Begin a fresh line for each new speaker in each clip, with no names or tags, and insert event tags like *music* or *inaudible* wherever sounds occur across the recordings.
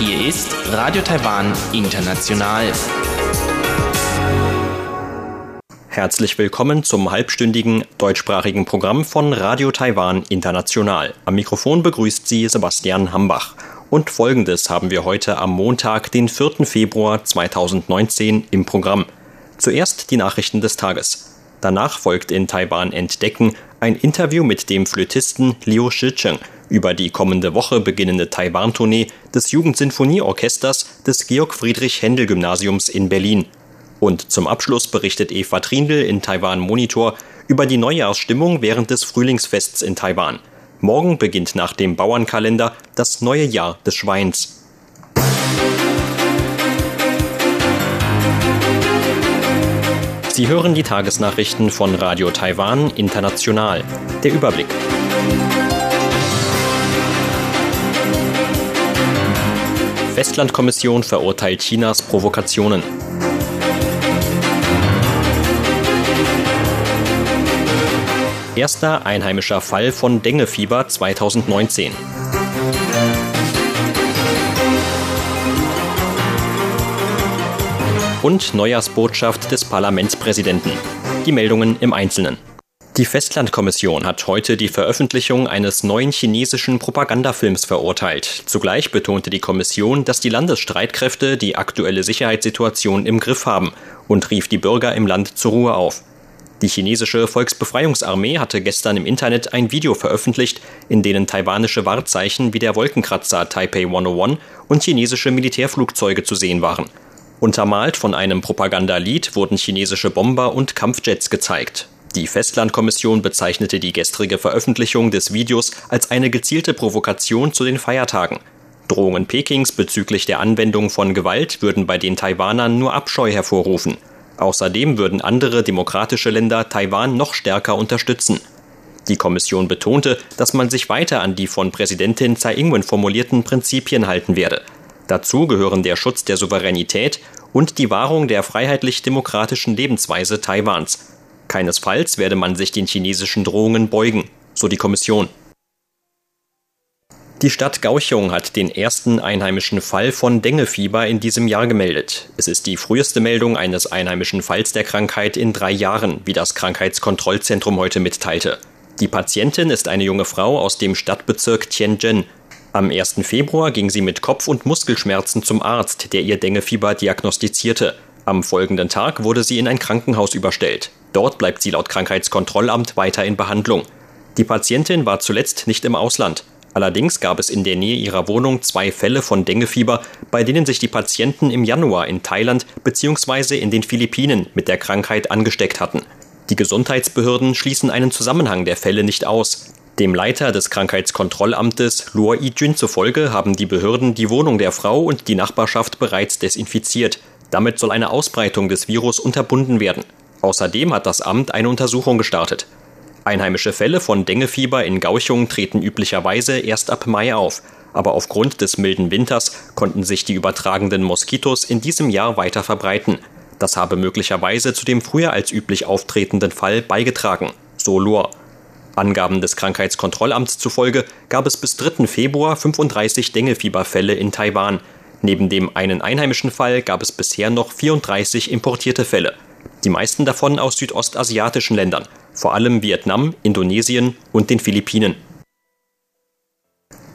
Hier ist Radio Taiwan International. Herzlich willkommen zum halbstündigen deutschsprachigen Programm von Radio Taiwan International. Am Mikrofon begrüßt Sie Sebastian Hambach. Und folgendes haben wir heute am Montag, den 4. Februar 2019 im Programm. Zuerst die Nachrichten des Tages. Danach folgt in Taiwan Entdecken ein Interview mit dem Flötisten Liu Shicheng über die kommende Woche beginnende Taiwan-Tournee des Jugendsinfonieorchesters des Georg Friedrich Händel Gymnasiums in Berlin. Und zum Abschluss berichtet Eva Trindl in Taiwan Monitor über die Neujahrsstimmung während des Frühlingsfests in Taiwan. Morgen beginnt nach dem Bauernkalender das neue Jahr des Schweins. Sie hören die Tagesnachrichten von Radio Taiwan International. Der Überblick. Festlandkommission verurteilt Chinas Provokationen. Erster einheimischer Fall von Dengefieber 2019. und Neujahrsbotschaft des Parlamentspräsidenten. Die Meldungen im Einzelnen. Die Festlandkommission hat heute die Veröffentlichung eines neuen chinesischen Propagandafilms verurteilt. Zugleich betonte die Kommission, dass die Landesstreitkräfte die aktuelle Sicherheitssituation im Griff haben und rief die Bürger im Land zur Ruhe auf. Die chinesische Volksbefreiungsarmee hatte gestern im Internet ein Video veröffentlicht, in denen taiwanische Wahrzeichen wie der Wolkenkratzer Taipei 101 und chinesische Militärflugzeuge zu sehen waren. Untermalt von einem Propagandalied wurden chinesische Bomber und Kampfjets gezeigt. Die Festlandkommission bezeichnete die gestrige Veröffentlichung des Videos als eine gezielte Provokation zu den Feiertagen. Drohungen Pekings bezüglich der Anwendung von Gewalt würden bei den Taiwanern nur Abscheu hervorrufen. Außerdem würden andere demokratische Länder Taiwan noch stärker unterstützen. Die Kommission betonte, dass man sich weiter an die von Präsidentin Tsai Ing-wen formulierten Prinzipien halten werde. Dazu gehören der Schutz der Souveränität und die Wahrung der freiheitlich-demokratischen Lebensweise Taiwans. Keinesfalls werde man sich den chinesischen Drohungen beugen, so die Kommission. Die Stadt Gauchung hat den ersten einheimischen Fall von Dengefieber in diesem Jahr gemeldet. Es ist die früheste Meldung eines einheimischen Falls der Krankheit in drei Jahren, wie das Krankheitskontrollzentrum heute mitteilte. Die Patientin ist eine junge Frau aus dem Stadtbezirk Tianjin, am 1. Februar ging sie mit Kopf- und Muskelschmerzen zum Arzt, der ihr Dengefieber diagnostizierte. Am folgenden Tag wurde sie in ein Krankenhaus überstellt. Dort bleibt sie laut Krankheitskontrollamt weiter in Behandlung. Die Patientin war zuletzt nicht im Ausland. Allerdings gab es in der Nähe ihrer Wohnung zwei Fälle von Dengefieber, bei denen sich die Patienten im Januar in Thailand bzw. in den Philippinen mit der Krankheit angesteckt hatten. Die Gesundheitsbehörden schließen einen Zusammenhang der Fälle nicht aus. Dem Leiter des Krankheitskontrollamtes Luo Yijun zufolge haben die Behörden die Wohnung der Frau und die Nachbarschaft bereits desinfiziert. Damit soll eine Ausbreitung des Virus unterbunden werden. Außerdem hat das Amt eine Untersuchung gestartet. Einheimische Fälle von Dengefieber in Gauchung treten üblicherweise erst ab Mai auf, aber aufgrund des milden Winters konnten sich die übertragenden Moskitos in diesem Jahr weiter verbreiten. Das habe möglicherweise zu dem früher als üblich auftretenden Fall beigetragen, so Luo. Angaben des Krankheitskontrollamts zufolge gab es bis 3. Februar 35 Dengefieberfälle in Taiwan. Neben dem einen einheimischen Fall gab es bisher noch 34 importierte Fälle. Die meisten davon aus südostasiatischen Ländern, vor allem Vietnam, Indonesien und den Philippinen.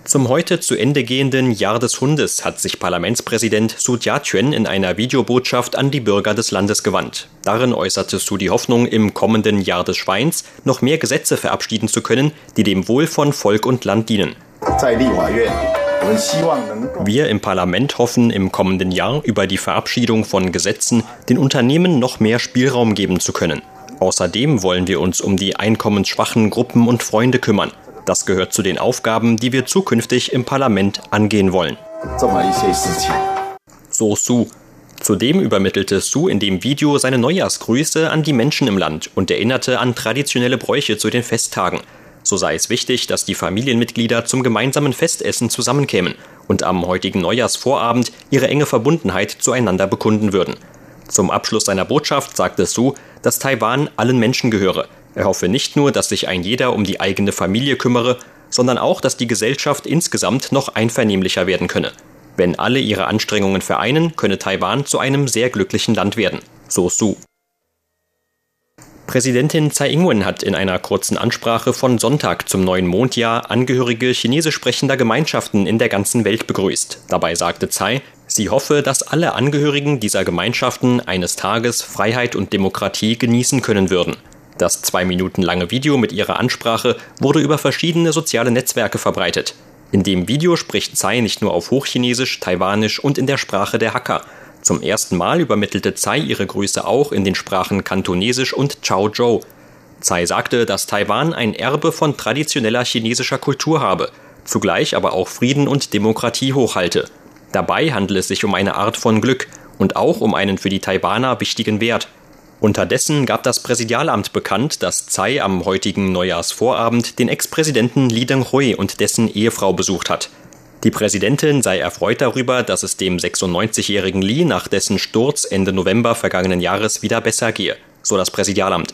Zum heute zu Ende gehenden Jahr des Hundes hat sich Parlamentspräsident Su Jia-Chuen in einer Videobotschaft an die Bürger des Landes gewandt. Darin äußerte Su die Hoffnung, im kommenden Jahr des Schweins noch mehr Gesetze verabschieden zu können, die dem Wohl von Volk und Land dienen. Wir im Parlament hoffen, im kommenden Jahr über die Verabschiedung von Gesetzen den Unternehmen noch mehr Spielraum geben zu können. Außerdem wollen wir uns um die einkommensschwachen Gruppen und Freunde kümmern. Das gehört zu den Aufgaben, die wir zukünftig im Parlament angehen wollen. So Su. Zudem übermittelte Su in dem Video seine Neujahrsgrüße an die Menschen im Land und erinnerte an traditionelle Bräuche zu den Festtagen. So sei es wichtig, dass die Familienmitglieder zum gemeinsamen Festessen zusammenkämen und am heutigen Neujahrsvorabend ihre enge Verbundenheit zueinander bekunden würden. Zum Abschluss seiner Botschaft sagte Su, dass Taiwan allen Menschen gehöre, Er hoffe nicht nur, dass sich ein jeder um die eigene Familie kümmere, sondern auch, dass die Gesellschaft insgesamt noch einvernehmlicher werden könne. Wenn alle ihre Anstrengungen vereinen, könne Taiwan zu einem sehr glücklichen Land werden, so Su. Präsidentin Tsai Ing-wen hat in einer kurzen Ansprache von Sonntag zum neuen Mondjahr Angehörige chinesisch sprechender Gemeinschaften in der ganzen Welt begrüßt. Dabei sagte Tsai, sie hoffe, dass alle Angehörigen dieser Gemeinschaften eines Tages Freiheit und Demokratie genießen können würden. Das zwei Minuten lange Video mit ihrer Ansprache wurde über verschiedene soziale Netzwerke verbreitet. In dem Video spricht Tsai nicht nur auf Hochchinesisch, Taiwanisch und in der Sprache der Hacker. Zum ersten Mal übermittelte Tsai ihre Grüße auch in den Sprachen Kantonesisch und Chaozhou. Tsai sagte, dass Taiwan ein Erbe von traditioneller chinesischer Kultur habe, zugleich aber auch Frieden und Demokratie hochhalte. Dabei handele es sich um eine Art von Glück und auch um einen für die Taiwaner wichtigen Wert – Unterdessen gab das Präsidialamt bekannt, dass Tsai am heutigen Neujahrsvorabend den Ex-Präsidenten Li Denghui und dessen Ehefrau besucht hat. Die Präsidentin sei erfreut darüber, dass es dem 96-jährigen Li nach dessen Sturz Ende November vergangenen Jahres wieder besser gehe, so das Präsidialamt.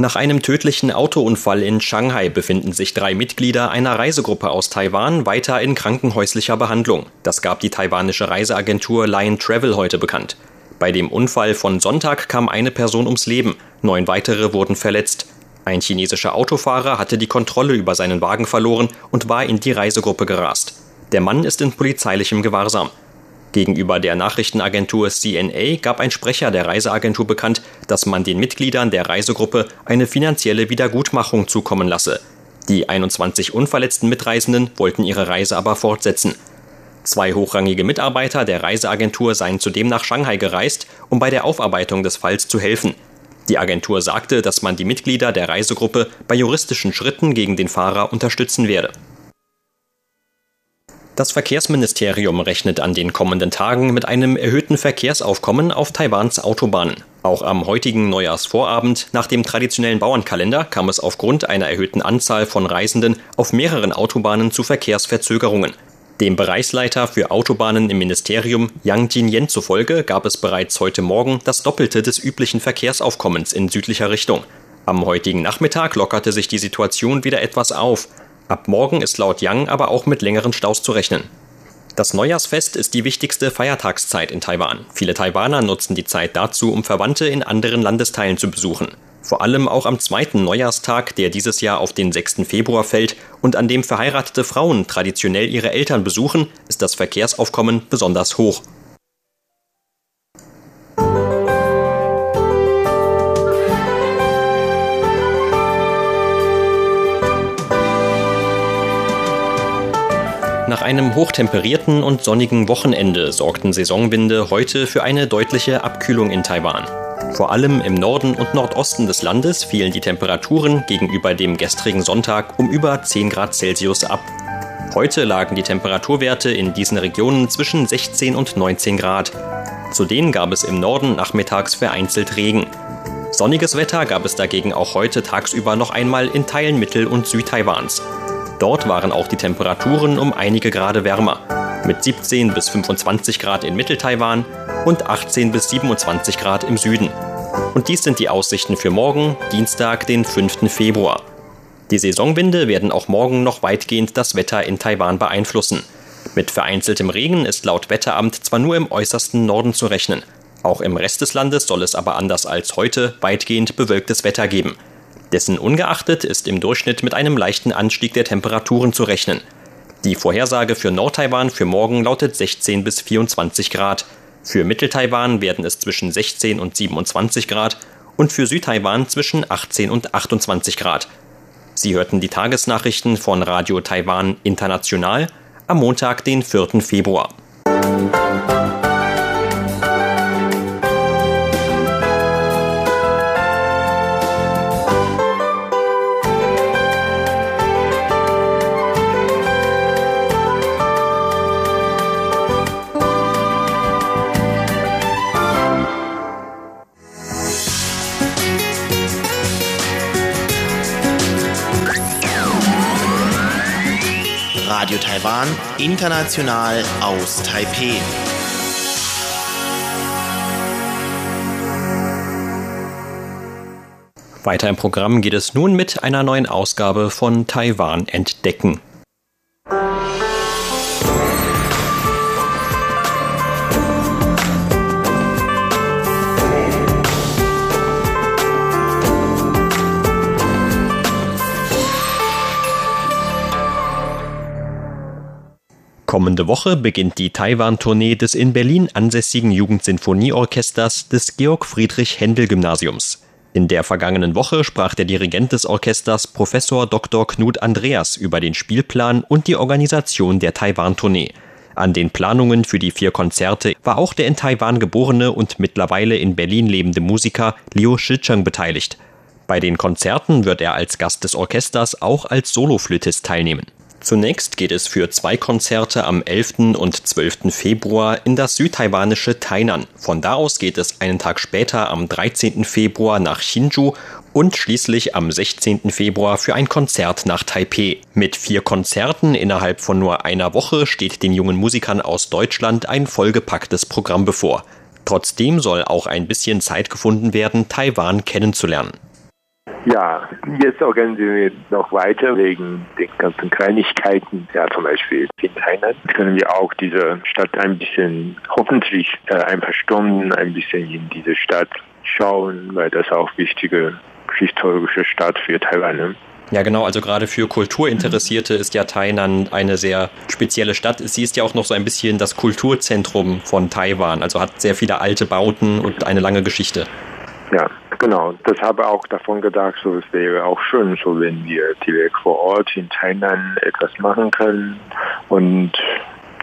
Nach einem tödlichen Autounfall in Shanghai befinden sich drei Mitglieder einer Reisegruppe aus Taiwan weiter in krankenhäuslicher Behandlung. Das gab die taiwanische Reiseagentur Lion Travel heute bekannt. Bei dem Unfall von Sonntag kam eine Person ums Leben, neun weitere wurden verletzt. Ein chinesischer Autofahrer hatte die Kontrolle über seinen Wagen verloren und war in die Reisegruppe gerast. Der Mann ist in polizeilichem Gewahrsam. Gegenüber der Nachrichtenagentur CNA gab ein Sprecher der Reiseagentur bekannt, dass man den Mitgliedern der Reisegruppe eine finanzielle Wiedergutmachung zukommen lasse. Die 21 unverletzten Mitreisenden wollten ihre Reise aber fortsetzen. Zwei hochrangige Mitarbeiter der Reiseagentur seien zudem nach Shanghai gereist, um bei der Aufarbeitung des Falls zu helfen. Die Agentur sagte, dass man die Mitglieder der Reisegruppe bei juristischen Schritten gegen den Fahrer unterstützen werde. Das Verkehrsministerium rechnet an den kommenden Tagen mit einem erhöhten Verkehrsaufkommen auf Taiwans Autobahnen. Auch am heutigen Neujahrsvorabend nach dem traditionellen Bauernkalender kam es aufgrund einer erhöhten Anzahl von Reisenden auf mehreren Autobahnen zu Verkehrsverzögerungen. Dem Bereichsleiter für Autobahnen im Ministerium Yang Jinyen zufolge gab es bereits heute Morgen das Doppelte des üblichen Verkehrsaufkommens in südlicher Richtung. Am heutigen Nachmittag lockerte sich die Situation wieder etwas auf. Ab morgen ist laut Yang aber auch mit längeren Staus zu rechnen. Das Neujahrsfest ist die wichtigste Feiertagszeit in Taiwan. Viele Taiwaner nutzen die Zeit dazu, um Verwandte in anderen Landesteilen zu besuchen. Vor allem auch am zweiten Neujahrstag, der dieses Jahr auf den 6. Februar fällt und an dem verheiratete Frauen traditionell ihre Eltern besuchen, ist das Verkehrsaufkommen besonders hoch. Nach einem hochtemperierten und sonnigen Wochenende sorgten Saisonwinde heute für eine deutliche Abkühlung in Taiwan. Vor allem im Norden und Nordosten des Landes fielen die Temperaturen gegenüber dem gestrigen Sonntag um über 10 Grad Celsius ab. Heute lagen die Temperaturwerte in diesen Regionen zwischen 16 und 19 Grad. Zudem gab es im Norden nachmittags vereinzelt Regen. Sonniges Wetter gab es dagegen auch heute tagsüber noch einmal in Teilen Mittel- und Südtaiwans. Dort waren auch die Temperaturen um einige Grade wärmer, mit 17 bis 25 Grad in Mitteltaiwan und 18 bis 27 Grad im Süden. Und dies sind die Aussichten für morgen, Dienstag, den 5. Februar. Die Saisonwinde werden auch morgen noch weitgehend das Wetter in Taiwan beeinflussen. Mit vereinzeltem Regen ist laut Wetteramt zwar nur im äußersten Norden zu rechnen. Auch im Rest des Landes soll es aber anders als heute weitgehend bewölktes Wetter geben. Dessen ungeachtet ist im Durchschnitt mit einem leichten Anstieg der Temperaturen zu rechnen. Die Vorhersage für Nordtaiwan für morgen lautet 16 bis 24 Grad. Für Mitteltaiwan werden es zwischen 16 und 27 Grad und für Südtaiwan zwischen 18 und 28 Grad. Sie hörten die Tagesnachrichten von Radio Taiwan International am Montag, den 4. Februar.
Taiwan, international aus Taipeh.
Weiter im Programm geht es nun mit einer neuen Ausgabe von Taiwan entdecken. Kommende Woche beginnt die Taiwan-Tournee des in Berlin ansässigen Jugendsinfonieorchesters des Georg Friedrich Händel Gymnasiums. In der vergangenen Woche sprach der Dirigent des Orchesters Professor Dr. Knut Andreas über den Spielplan und die Organisation der Taiwan-Tournee. An den Planungen für die vier Konzerte war auch der in Taiwan geborene und mittlerweile in Berlin lebende Musiker Liu Shicheng beteiligt. Bei den Konzerten wird er als Gast des Orchesters auch als Soloflötist teilnehmen. Zunächst geht es für zwei Konzerte am 11. und 12. Februar in das südtaiwanische Tainan. Von da aus geht es einen Tag später am 13. Februar nach Hsinchu und schließlich am 16. Februar für ein Konzert nach Taipeh. Mit vier Konzerten innerhalb von nur einer Woche steht den jungen Musikern aus Deutschland ein vollgepacktes Programm bevor. Trotzdem soll auch ein bisschen Zeit gefunden werden, Taiwan kennenzulernen.
Ja, jetzt organisieren wir noch weiter wegen den ganzen Kleinigkeiten. Ja, zum Beispiel in Thailand können wir auch diese Stadt ein bisschen, hoffentlich äh, ein paar Stunden ein bisschen in diese Stadt schauen, weil das auch wichtige historische Stadt für Taiwan ist. Ne?
Ja, genau. Also gerade für Kulturinteressierte ist ja Tainan eine sehr spezielle Stadt. Sie ist ja auch noch so ein bisschen das Kulturzentrum von Taiwan. Also hat sehr viele alte Bauten und eine lange Geschichte.
Ja, genau. Das habe auch davon gedacht, so es wäre auch schön, so wenn wir direkt vor Ort in Tainan etwas machen können und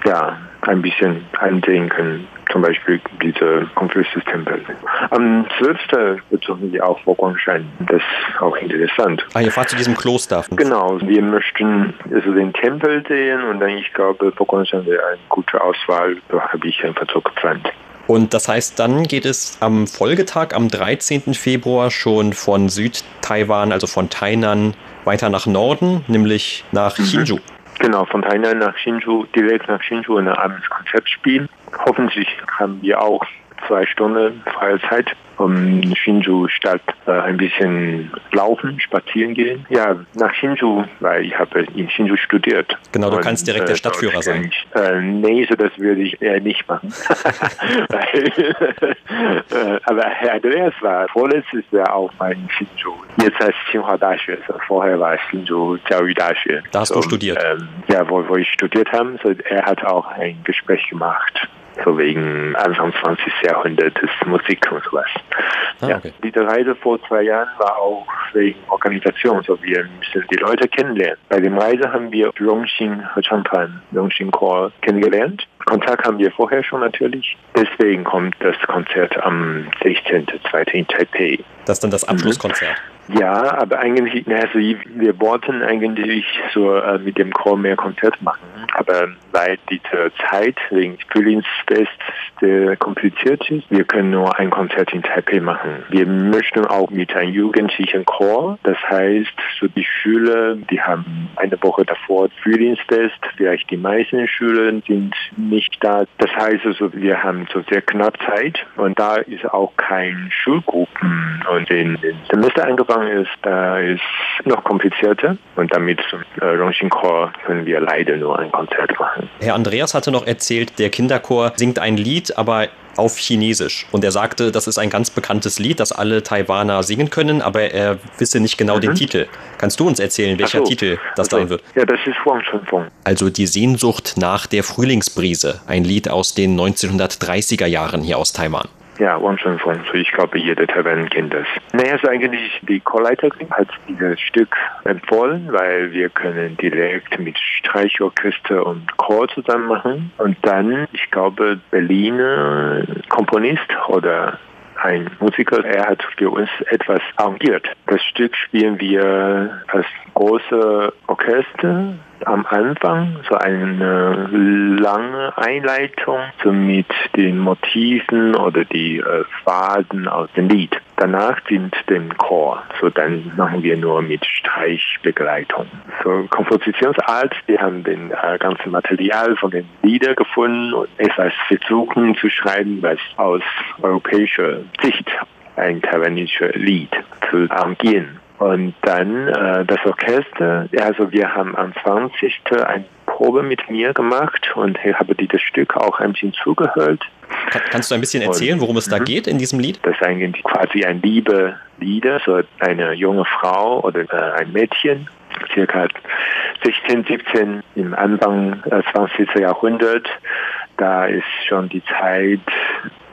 ja, ein bisschen eindenken. Zum Beispiel diese Konfuzius-Tempel. Am 12. besuchen wir auch Vorguangshan. Das ist auch interessant.
Ah, ihr fahrt zu diesem Kloster.
Genau. Wir möchten also den Tempel sehen und dann, ich glaube, Vorguangshan wäre eine gute Auswahl. Da habe ich einfach so geplant.
Und das heißt, dann geht es am Folgetag, am 13. Februar, schon von Südtaiwan, also von Tainan, weiter nach Norden, nämlich nach mhm. Hsinchu.
Genau, von Tainan nach Hsinchu, direkt nach Hsinchu ein abends Konzert spielen. Hoffentlich haben wir auch zwei Stunden freie Zeit um Shinju Stadt äh, ein bisschen laufen, spazieren gehen. Ja, nach Shinju, weil ich habe in Shinju studiert.
Genau, du und, kannst direkt der äh, Stadtführer sein.
Äh, nee, so das würde ich eher nicht machen. *laughs* *laughs* äh, aber Herr Andreas war vorletztes Jahr auch mal in Shinju. Jetzt heißt Tsinghua Daxue, so vorher war Shinju Jiaoyu Daxue.
Da hast
so,
du studiert?
Ähm, ja, wo, wo ich studiert habe. So, er hat auch ein Gespräch gemacht so wegen Anfang 20. Jahrhunderts Musik und sowas. Ah, ja, diese Reise vor zwei Jahren war auch wegen Organisation, so wir müssen die Leute kennenlernen. Bei dem Reise haben wir Rongxing Hechangpan, Rongxing Chor kennengelernt. Kontakt haben wir vorher schon natürlich. Deswegen kommt das Konzert am 16.02. in Taipei.
Das ist dann das Abschlusskonzert. Mhm.
Ja, aber eigentlich, also wir wollten eigentlich so äh, mit dem Chor mehr Konzert machen, aber weil diese Zeit wegen Frühlingsfest sehr kompliziert ist, wir können nur ein Konzert in Taipei machen. Wir möchten auch mit einem jugendlichen Chor, das heißt, so die Schüler, die haben eine Woche davor Frühlingsfest, vielleicht die meisten Schüler sind nicht da. Das heißt also, wir haben so sehr knapp Zeit und da ist auch kein Schulgruppen und den Semester angefangen angefangen ist, da ist noch komplizierter und damit äh, Rongxing Chor können wir leider nur ein Konzert machen.
Herr Andreas hatte noch erzählt, der Kinderchor singt ein Lied, aber auf Chinesisch. Und er sagte, das ist ein ganz bekanntes Lied, das alle Taiwaner singen können, aber er wisse nicht genau mhm. den Titel. Kannst du uns erzählen, welcher so. Titel das also, sein wird?
Ja, das ist Wang Chunfeng.
Also die Sehnsucht nach der Frühlingsbrise, ein Lied aus den 1930er Jahren hier aus Taiwan.
Ja, Wang Shunfeng. So ich glaube, jeder Taiwan kennt das. Naja, also eigentlich die Chorleiterin hat dieses Stück empfohlen, weil wir können direkt mit Streichorchester und Chor zusammen machen. Und dann, ich glaube, Berliner Komponist oder ein Musiker, er hat für uns etwas arrangiert. Das Stück spielen wir als große Orchester am Anfang so eine lange Einleitung so mit den Motiven oder die äh, Phasen aus dem Lied. Danach sind den Chor. So dann machen wir nur mit Streichbegleitung. So Kompositionsart, wir haben den äh, ganzen Material von den Liedern gefunden und etwas versuchen zu schreiben, was aus europäischer Sicht ein taiwanisches Lied zu arrangieren. Und dann äh, das Orchester, also wir haben am 20. eine Probe mit mir gemacht und ich habe dieses Stück auch ein bisschen zugehört.
kannst du ein bisschen erzählen, worum es da mhm. geht in diesem Lied?
Das ist eigentlich quasi ein Liebe-Lieder, so eine junge Frau oder äh, ein Mädchen, circa 16, 17 im Anfang des 20. Jahrhunderts. Da ist schon die Zeit,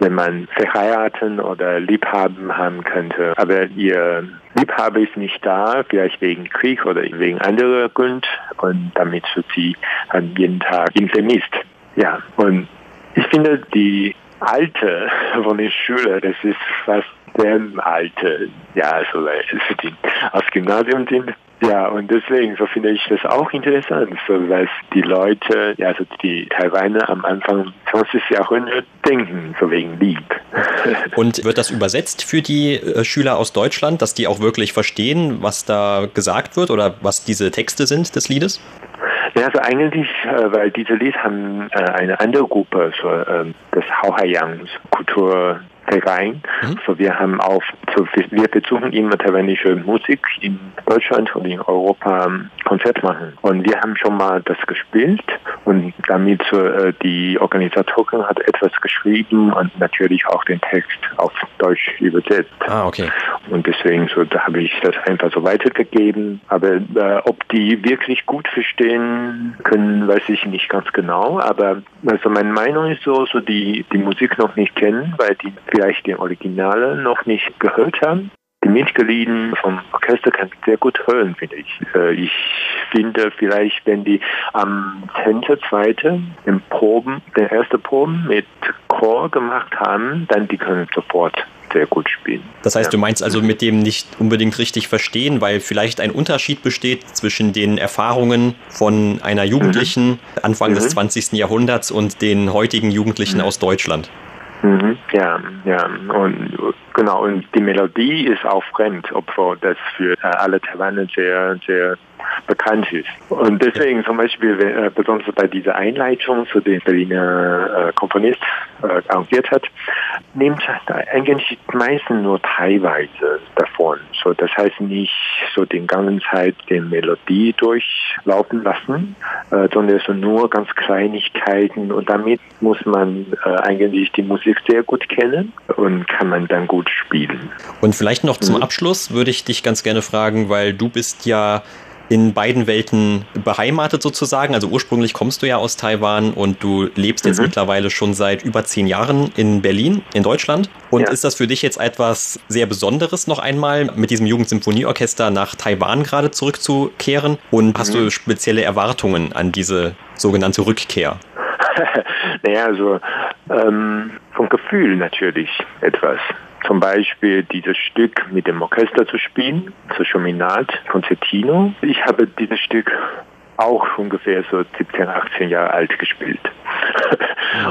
wenn man verheiraten oder Liebhaben haben könnte. Aber ihr Liebhaber ist nicht da, vielleicht wegen Krieg oder wegen anderer Grund und damit wird sie an jeden Tag ihn vermisst. Ja, und ich finde die alte von den Schülern, das ist fast sehr alte, ja, also für die aus Gymnasium sind, ja, und deswegen, so finde ich das auch interessant, so dass die Leute, ja, also die Taiwaner am Anfang 20. Jahrhundert denken, so wegen Lieb. *laughs*
Und wird das übersetzt für die äh, Schüler aus Deutschland, dass die auch wirklich verstehen, was da gesagt wird oder was diese Texte sind des Liedes?
Ja, also eigentlich, äh, weil diese Lied haben äh, eine andere Gruppe, so ähm, das Hauhaiang Kultur rein. Mhm. So wir haben auch, so wir versuchen immer taiwanische Musik in Deutschland und in Europa Konzert machen. Und wir haben schon mal das gespielt und damit äh, die Organisatorin hat etwas geschrieben und natürlich auch den Text auf Deutsch übersetzt.
Ah, okay.
Und deswegen so, da habe ich das einfach so weitergegeben. Aber äh, ob die wirklich gut verstehen können, weiß ich nicht ganz genau. Aber also meine Meinung ist so, so die die Musik noch nicht kennen, weil die vielleicht den Originale noch nicht gehört haben. Die Mitglieder vom Orchester kann ich sehr gut hören, finde ich. Äh, ich finde vielleicht, wenn die am 10.2. den Proben, den ersten Proben mit Chor gemacht haben, dann die können sofort sehr gut spielen.
Das heißt, ja. du meinst also mit dem nicht unbedingt richtig verstehen, weil vielleicht ein Unterschied besteht zwischen den Erfahrungen von einer Jugendlichen mhm. Anfang mhm. des 20. Jahrhunderts und den heutigen Jugendlichen mhm. aus Deutschland.
Mhm, ja, ja. Und genau, und die Melodie ist auch fremd, obwohl das für äh, alle Taiwaner sehr, sehr bekannt ist. Und deswegen zum Beispiel, äh, besonders bei dieser Einleitung, zu dem Berliner äh, Komponist äh, arrangiert hat, nimmt eigentlich meistens nur teilweise davon. So, das heißt nicht so den ganzen Zeit die Melodie durchlaufen lassen, äh, sondern so nur ganz Kleinigkeiten und damit muss man äh, eigentlich die Musik sehr gut kennen und kann man dann gut spielen.
Und vielleicht noch zum mhm. Abschluss würde ich dich ganz gerne fragen, weil du bist ja in beiden Welten beheimatet sozusagen. Also ursprünglich kommst du ja aus Taiwan und du lebst jetzt mhm. mittlerweile schon seit über zehn Jahren in Berlin, in Deutschland. Und ja. ist das für dich jetzt etwas sehr Besonderes, noch einmal mit diesem Jugendsymphonieorchester nach Taiwan gerade zurückzukehren? Und hast mhm. du spezielle Erwartungen an diese sogenannte Rückkehr? *laughs*
naja, also ähm, vom Gefühl natürlich etwas zum Beispiel dieses Stück mit dem Orchester zu spielen, so Chominat Concertino. Ich habe dieses Stück auch ungefähr so 17, 18 Jahre alt gespielt.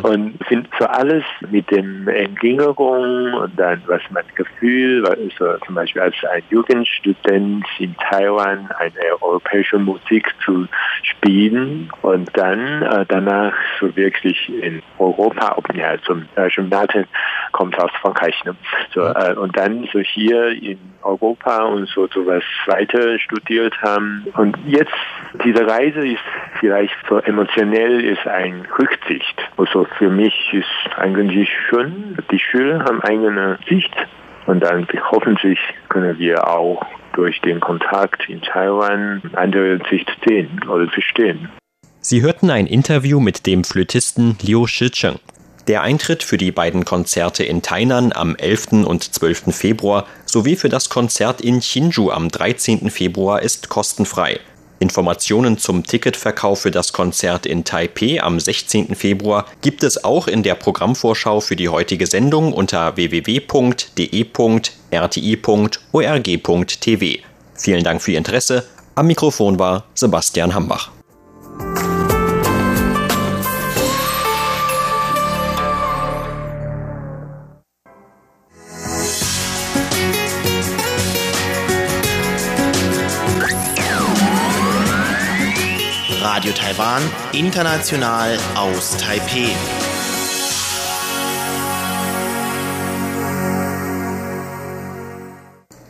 und sind so alles mit dem Entgängerung und dann was mein Gefühl, also zum Beispiel als ein Jugendstudent in Taiwan eine europäische Musik zu spielen und dann äh, danach so wirklich in Europa, ja, zum äh, Jonathan kommt aus Frankreich, ne? so äh, und dann so hier in Europa und so sowas weiter studiert haben und jetzt diese Reise ist vielleicht so emotionell ist ein Rücksicht. Also für mich ist eigentlich schön, die Schüler haben eigene Sicht und dann hoffentlich können wir auch durch den Kontakt in Taiwan andere Sicht sehen oder verstehen.
Sie hörten ein Interview mit dem Flötisten Liu Shicheng. Der Eintritt für die beiden Konzerte in Tainan am 11. und 12. Februar sowie für das Konzert in Hsinchu am 13. Februar ist kostenfrei. Informationen zum Ticketverkauf für das Konzert in Taipei am 16. Februar gibt es auch in der Programmvorschau für die heutige Sendung unter www.de.rti.org.tv. Vielen Dank für Ihr Interesse. Am Mikrofon war Sebastian Hambach.
Radio Taiwan, international aus Taipeh.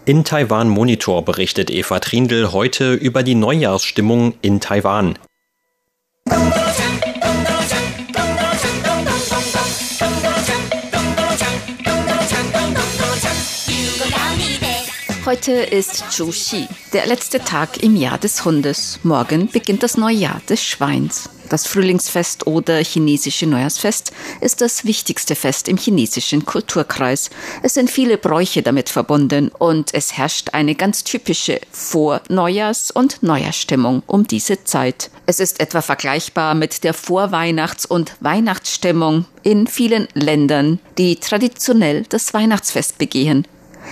In Taiwan Monitor berichtet Eva Trindl heute über die Neujahrsstimmung in Taiwan.
Heute ist Chuxi, der letzte Tag im Jahr des Hundes. Morgen beginnt das Neujahr des Schweins. Das Frühlingsfest oder chinesische Neujahrsfest ist das wichtigste Fest im chinesischen Kulturkreis. Es sind viele Bräuche damit verbunden und es herrscht eine ganz typische Vor-Neujahrs- und Neujahrsstimmung um diese Zeit. Es ist etwa vergleichbar mit der Vorweihnachts- und Weihnachtsstimmung in vielen Ländern, die traditionell das Weihnachtsfest begehen.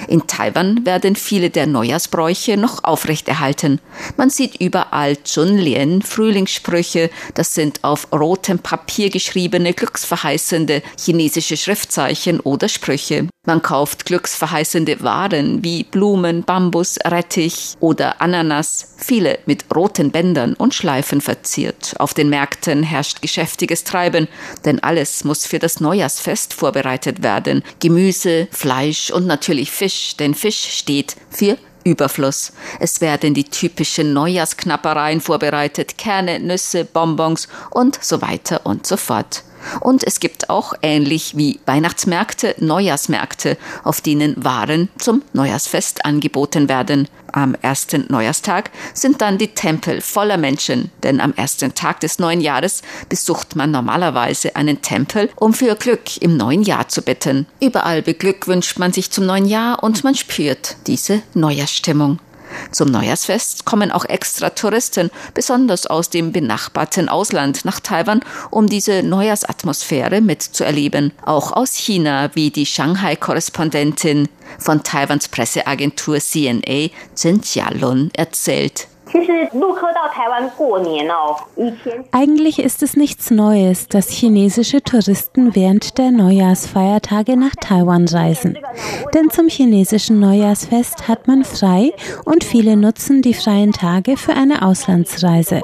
In Taiwan werden viele der Neujahrsbräuche noch aufrechterhalten. Man sieht überall Chunlian, Frühlingssprüche, das sind auf rotem Papier geschriebene glücksverheißende chinesische Schriftzeichen oder Sprüche. Man kauft glücksverheißende Waren wie Blumen, Bambus, Rettich oder Ananas, viele mit roten Bändern und Schleifen verziert. Auf den Märkten herrscht geschäftiges Treiben, denn alles muss für das Neujahrsfest vorbereitet werden. Gemüse, Fleisch und natürlich Fisch, denn Fisch steht für Überfluss. Es werden die typischen Neujahrsknappereien vorbereitet, Kerne, Nüsse, Bonbons und so weiter und so fort. Und es gibt auch ähnlich wie Weihnachtsmärkte Neujahrsmärkte, auf denen Waren zum Neujahrsfest angeboten werden. Am ersten Neujahrstag sind dann die Tempel voller Menschen, denn am ersten Tag des neuen Jahres besucht man normalerweise einen Tempel, um für Glück im neuen Jahr zu bitten. Überall beglückwünscht man sich zum neuen Jahr und man spürt diese Neujahrsstimmung. Zum Neujahrsfest kommen auch extra Touristen, besonders aus dem benachbarten Ausland, nach Taiwan, um diese Neujahrsatmosphäre mitzuerleben. Auch aus China, wie die Shanghai-Korrespondentin von Taiwans Presseagentur CNA, Zhen Jialun, erzählt.
Eigentlich ist es nichts Neues, dass chinesische Touristen während der Neujahrsfeiertage nach Taiwan reisen. Denn zum chinesischen Neujahrsfest hat man frei und viele nutzen die freien Tage für eine Auslandsreise.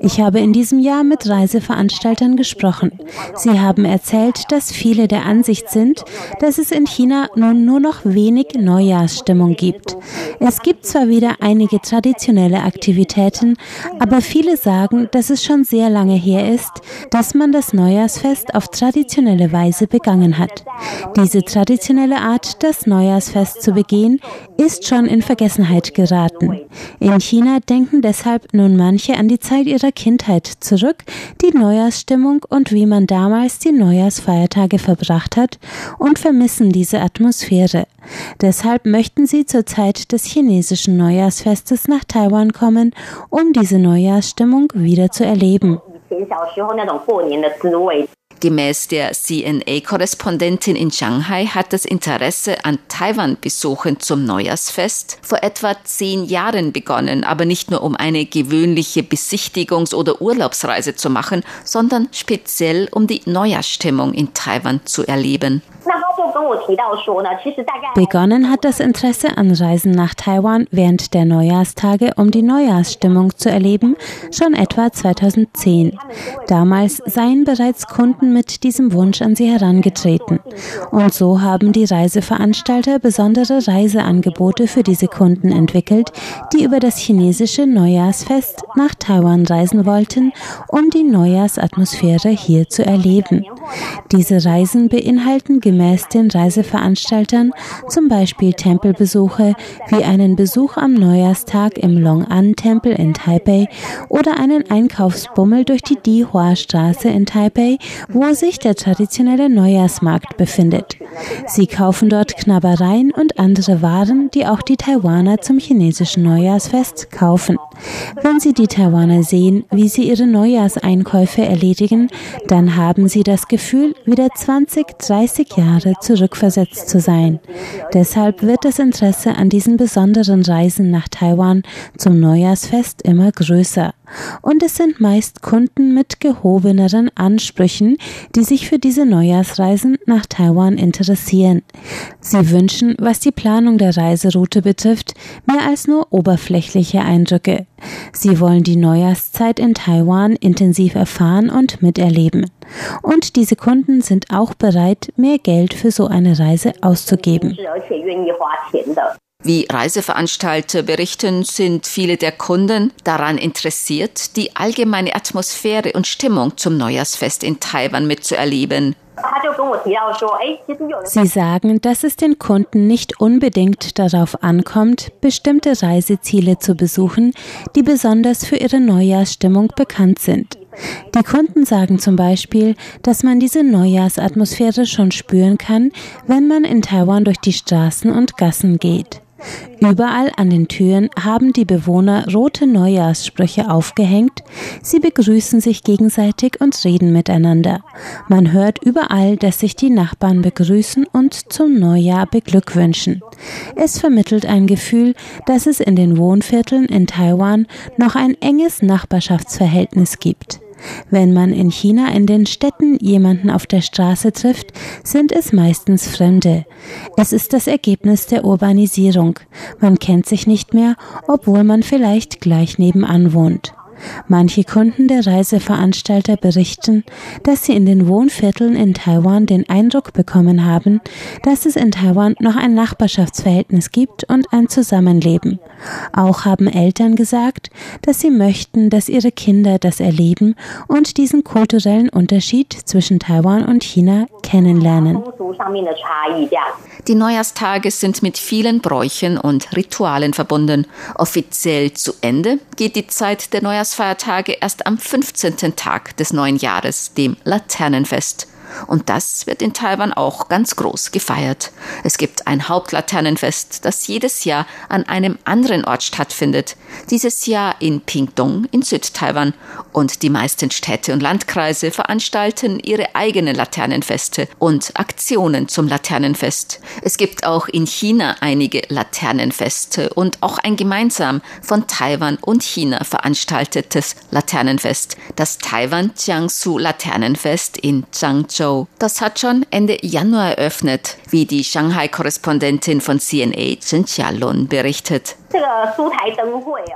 Ich habe in diesem Jahr mit Reiseveranstaltern gesprochen. Sie haben erzählt, dass viele der Ansicht sind, dass es in China nun nur noch wenig Neujahrsstimmung gibt. Es gibt zwar wieder einige traditionelle Aktivitäten, Aktivitäten, aber viele sagen, dass es schon sehr lange her ist, dass man das Neujahrsfest auf traditionelle Weise begangen hat. Diese traditionelle Art, das Neujahrsfest zu begehen, ist schon in Vergessenheit geraten. In China denken deshalb nun manche an die Zeit ihrer Kindheit zurück, die Neujahrsstimmung und wie man damals die Neujahrsfeiertage verbracht hat und vermissen diese Atmosphäre. Deshalb möchten sie zur Zeit des chinesischen Neujahrsfestes nach Taiwan kommen, um diese Neujahrsstimmung wieder zu erleben.
Gemäß der CNA-Korrespondentin in Shanghai hat das Interesse an Taiwan-Besuchen zum Neujahrsfest vor etwa zehn Jahren begonnen, aber nicht nur um eine gewöhnliche Besichtigungs- oder Urlaubsreise zu machen, sondern speziell um die Neujahrsstimmung in Taiwan zu erleben.
Begonnen hat das Interesse an Reisen nach Taiwan während der Neujahrstage, um die Neujahrsstimmung zu erleben, schon etwa 2010. Damals seien bereits Kunden mit diesem Wunsch an sie herangetreten. Und so haben die Reiseveranstalter besondere Reiseangebote für diese Kunden entwickelt, die über das chinesische Neujahrsfest nach Taiwan reisen wollten, um die Neujahrsatmosphäre hier zu erleben. Diese Reisen beinhalten gemäß den Reiseveranstaltern zum Beispiel Tempelbesuche wie einen Besuch am Neujahrstag im Long-An-Tempel in Taipei oder einen Einkaufsbummel durch die Dihua-Straße in Taipei, wo sich der traditionelle Neujahrsmarkt befindet. Sie kaufen dort Knabbereien und andere Waren, die auch die Taiwaner zum chinesischen Neujahrsfest kaufen. Wenn Sie die Taiwaner sehen, wie sie ihre Neujahrseinkäufe erledigen, dann haben sie das Gefühl, wieder 20, 30 Jahre zurückversetzt zu sein. Deshalb wird das Interesse an diesen besonderen Reisen nach Taiwan zum Neujahrsfest immer größer. Und es sind meist Kunden mit gehobeneren Ansprüchen, die sich für diese Neujahrsreisen nach Taiwan interessieren. Sie wünschen, was die Planung der Reiseroute betrifft, mehr als nur oberflächliche Eindrücke. Sie wollen die Neujahrszeit in Taiwan intensiv erfahren und miterleben. Und diese Kunden sind auch bereit, mehr Geld für so eine Reise auszugeben.
Wie Reiseveranstalter berichten, sind viele der Kunden daran interessiert, die allgemeine Atmosphäre und Stimmung zum Neujahrsfest in Taiwan mitzuerleben.
Sie sagen, dass es den Kunden nicht unbedingt darauf ankommt, bestimmte Reiseziele zu besuchen, die besonders für ihre Neujahrsstimmung bekannt sind. Die Kunden sagen zum Beispiel, dass man diese Neujahrsatmosphäre schon spüren kann, wenn man in Taiwan durch die Straßen und Gassen geht. Überall an den Türen haben die Bewohner rote Neujahrssprüche aufgehängt. Sie begrüßen sich gegenseitig und reden miteinander. Man hört überall, dass sich die Nachbarn begrüßen und zum Neujahr beglückwünschen. Es vermittelt ein Gefühl, dass es in den Wohnvierteln in Taiwan noch ein enges Nachbarschaftsverhältnis gibt. Wenn man in China in den Städten jemanden auf der Straße trifft, sind es meistens Fremde. Es ist das Ergebnis der Urbanisierung. Man kennt sich nicht mehr, obwohl man vielleicht gleich nebenan wohnt. Manche Kunden der Reiseveranstalter berichten, dass sie in den Wohnvierteln in Taiwan den Eindruck bekommen haben, dass es in Taiwan noch ein Nachbarschaftsverhältnis gibt und ein Zusammenleben. Auch haben Eltern gesagt, dass sie möchten, dass ihre Kinder das erleben und diesen kulturellen Unterschied zwischen Taiwan und China kennenlernen.
Die Neujahrstage sind mit vielen Bräuchen und Ritualen verbunden. Offiziell zu Ende geht die Zeit der Neujahrsfeiertage erst am 15. Tag des neuen Jahres, dem Laternenfest. Und das wird in Taiwan auch ganz groß gefeiert. Es gibt ein Hauptlaternenfest, das jedes Jahr an einem anderen Ort stattfindet. Dieses Jahr in Pingtung in Südtaiwan. Und die meisten Städte und Landkreise veranstalten ihre eigenen Laternenfeste und Aktionen zum Laternenfest. Es gibt auch in China einige Laternenfeste und auch ein gemeinsam von Taiwan und China veranstaltetes Laternenfest, das Taiwan Jiangsu Laternenfest in Zhangzhou Show. Das hat schon Ende Januar eröffnet, wie die Shanghai-Korrespondentin von CNA Chen Xialun berichtet.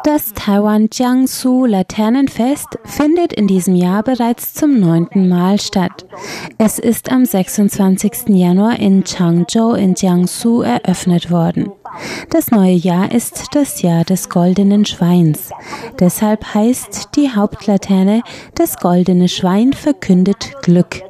Das Taiwan Jiangsu Laternenfest findet in diesem Jahr bereits zum neunten Mal statt. Es ist am 26. Januar in Changzhou in Jiangsu eröffnet worden. Das neue Jahr ist das Jahr des goldenen Schweins. Deshalb heißt die Hauptlaterne, das goldene Schwein verkündet Glück.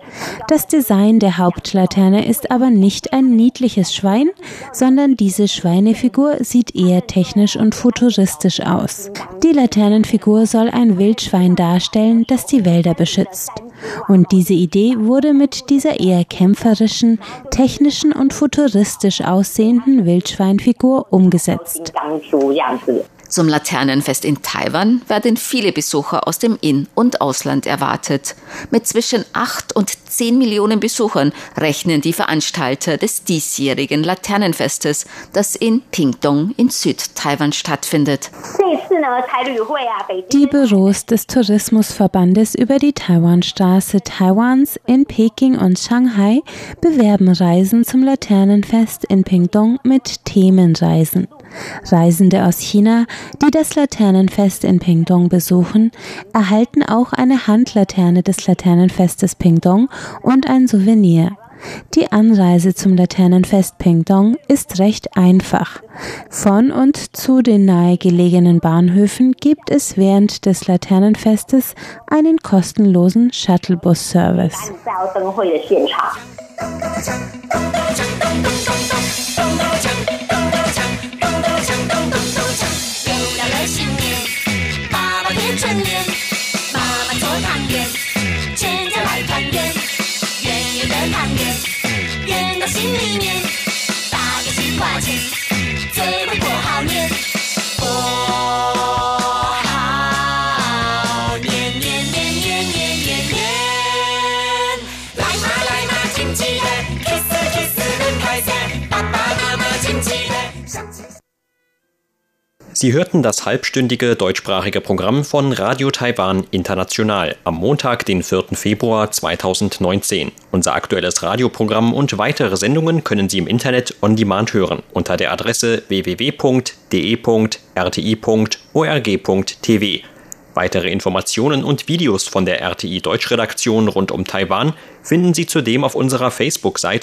Das Design der Hauptlaterne ist aber nicht ein niedliches Schwein, sondern diese Schweinefigur sieht eher technisch und futuristisch aus. Die Laternenfigur soll ein Wildschwein darstellen, das die Wälder beschützt. Und diese Idee wurde mit dieser eher kämpferischen, technischen und futuristisch aussehenden Wildschweinfigur umgesetzt.
Zum Laternenfest in Taiwan werden viele Besucher aus dem In- und Ausland erwartet. Mit zwischen 8 und 10 Millionen Besuchern rechnen die Veranstalter des diesjährigen Laternenfestes, das in Pingtung in Südtaiwan stattfindet.
Die Büros des Tourismusverbandes über die Taiwanstraße Taiwans in Peking und Shanghai bewerben Reisen zum Laternenfest in Pingtung mit Themenreisen. Reisende aus China, die das Laternenfest in Pingdong besuchen, erhalten auch eine Handlaterne des Laternenfestes Pingdong und ein Souvenir. Die Anreise zum Laternenfest Pingdong ist recht einfach. Von und zu den nahegelegenen Bahnhöfen gibt es während des Laternenfestes einen kostenlosen Shuttlebus-Service.
Sie hörten das halbstündige deutschsprachige Programm von Radio Taiwan International am Montag, den 4. Februar 2019. Unser aktuelles Radioprogramm und weitere Sendungen können Sie im Internet on demand hören unter der Adresse www.de.rti.org.tv. Weitere Informationen und Videos von der RTI Deutschredaktion rund um Taiwan finden Sie zudem auf unserer Facebook-Seite